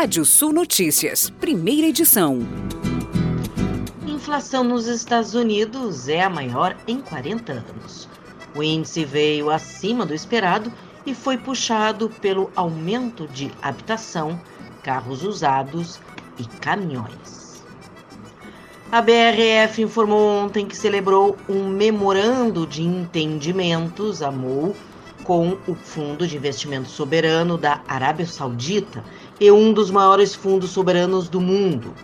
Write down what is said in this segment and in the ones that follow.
Rádio Sul Notícias, primeira edição. Inflação nos Estados Unidos é a maior em 40 anos. O índice veio acima do esperado e foi puxado pelo aumento de habitação, carros usados e caminhões. A BRF informou ontem que celebrou um memorando de entendimentos, AMOU, com o Fundo de Investimento Soberano da Arábia Saudita e um dos maiores fundos soberanos do mundo.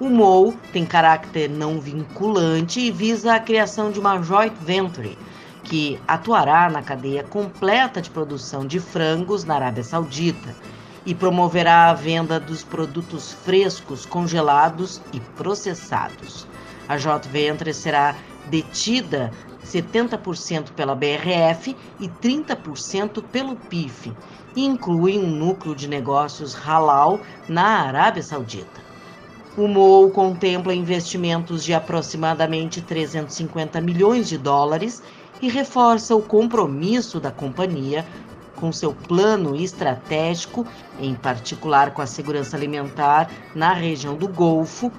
O MOU tem caráter não vinculante e visa a criação de uma joint venture que atuará na cadeia completa de produção de frangos na Arábia Saudita e promoverá a venda dos produtos frescos, congelados e processados. A joint venture será detida 70% pela BRF e 30% pelo PIF, e inclui um núcleo de negócios halal na Arábia Saudita. O MOU contempla investimentos de aproximadamente 350 milhões de dólares e reforça o compromisso da companhia com seu plano estratégico, em particular com a segurança alimentar na região do Golfo,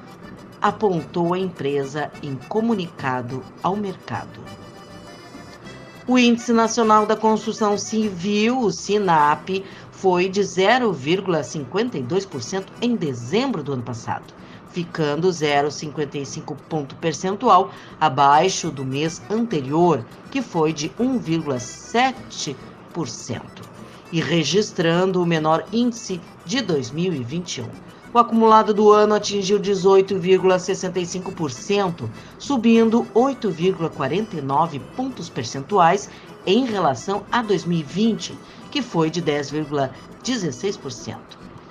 apontou a empresa em comunicado ao mercado. O Índice Nacional da Construção Civil, o SINAP, foi de 0,52% em dezembro do ano passado, ficando 0,55 ponto percentual abaixo do mês anterior, que foi de 1,7%, e registrando o menor índice de 2021. O acumulado do ano atingiu 18,65%, subindo 8,49 pontos percentuais em relação a 2020, que foi de 10,16%,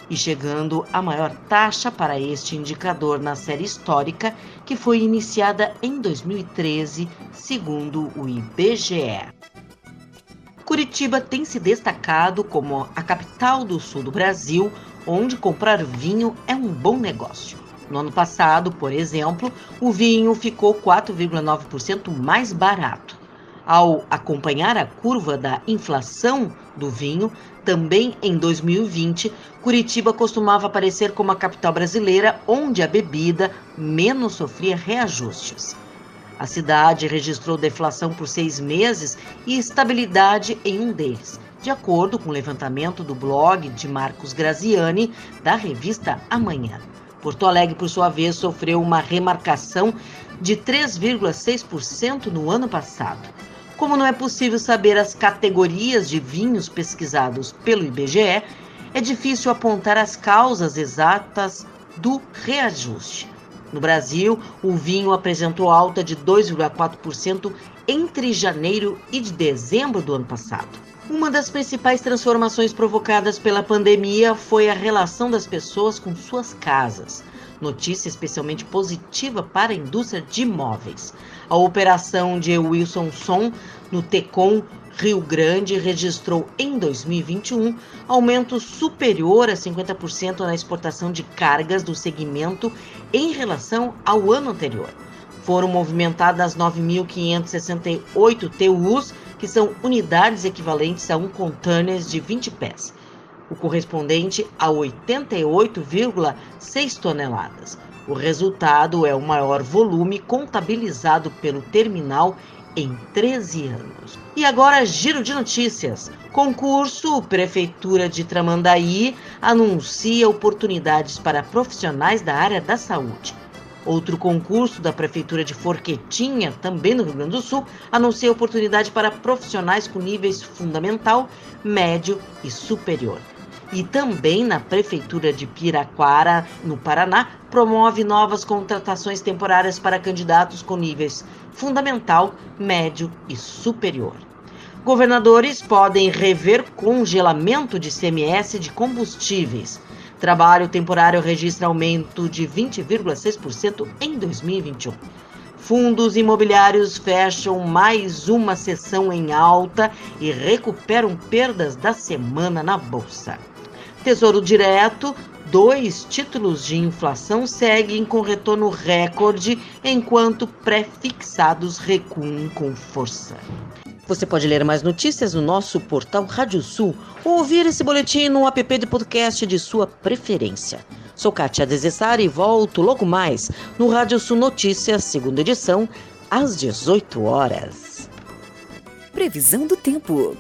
e chegando à maior taxa para este indicador na série histórica, que foi iniciada em 2013, segundo o IBGE. Curitiba tem se destacado como a capital do sul do Brasil, onde comprar vinho é um bom negócio. No ano passado, por exemplo, o vinho ficou 4,9% mais barato. Ao acompanhar a curva da inflação do vinho, também em 2020, Curitiba costumava aparecer como a capital brasileira onde a bebida menos sofria reajustes. A cidade registrou deflação por seis meses e estabilidade em um deles, de acordo com o levantamento do blog de Marcos Graziani, da revista Amanhã. Porto Alegre, por sua vez, sofreu uma remarcação de 3,6% no ano passado. Como não é possível saber as categorias de vinhos pesquisados pelo IBGE, é difícil apontar as causas exatas do reajuste. No Brasil, o vinho apresentou alta de 2,4% entre janeiro e de dezembro do ano passado. Uma das principais transformações provocadas pela pandemia foi a relação das pessoas com suas casas. Notícia especialmente positiva para a indústria de imóveis. A operação de Wilson Son no Tecom Rio Grande registrou em 2021 aumento superior a 50% na exportação de cargas do segmento em relação ao ano anterior. Foram movimentadas 9.568 TUs, que são unidades equivalentes a um container de 20 pés, o correspondente a 88,6 toneladas. O resultado é o maior volume contabilizado pelo terminal em 13 anos. E agora, giro de notícias. Concurso Prefeitura de Tramandaí anuncia oportunidades para profissionais da área da saúde. Outro concurso da Prefeitura de Forquetinha, também no Rio Grande do Sul, anuncia oportunidade para profissionais com níveis fundamental, médio e superior e também na Prefeitura de Piraquara, no Paraná, promove novas contratações temporárias para candidatos com níveis fundamental, médio e superior. Governadores podem rever congelamento de CMS de combustíveis. Trabalho temporário registra aumento de 20,6% em 2021. Fundos imobiliários fecham mais uma sessão em alta e recuperam perdas da semana na Bolsa. Tesouro Direto, dois títulos de inflação seguem com retorno recorde, enquanto pré-fixados recuam com força. Você pode ler mais notícias no nosso portal Rádio Sul ou ouvir esse boletim no app de podcast de sua preferência. Sou Kátia Desessari e volto logo mais no Rádio Sul Notícias, segunda edição, às 18 horas. Previsão do tempo.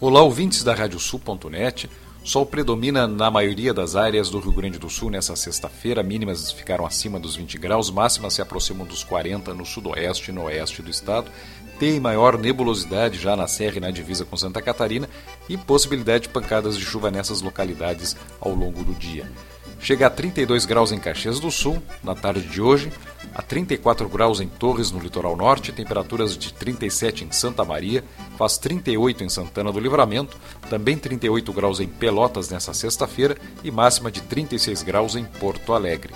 Olá, ouvintes da Radiosul.net. Sol predomina na maioria das áreas do Rio Grande do Sul nessa sexta-feira. Mínimas ficaram acima dos 20 graus, máximas se aproximam dos 40 no sudoeste e no oeste do estado. Tem maior nebulosidade já na serra e na divisa com Santa Catarina e possibilidade de pancadas de chuva nessas localidades ao longo do dia. Chega a 32 graus em Caxias do Sul na tarde de hoje, a 34 graus em Torres, no litoral norte, temperaturas de 37 em Santa Maria, faz 38 em Santana do Livramento, também 38 graus em Pelotas nessa sexta-feira e máxima de 36 graus em Porto Alegre.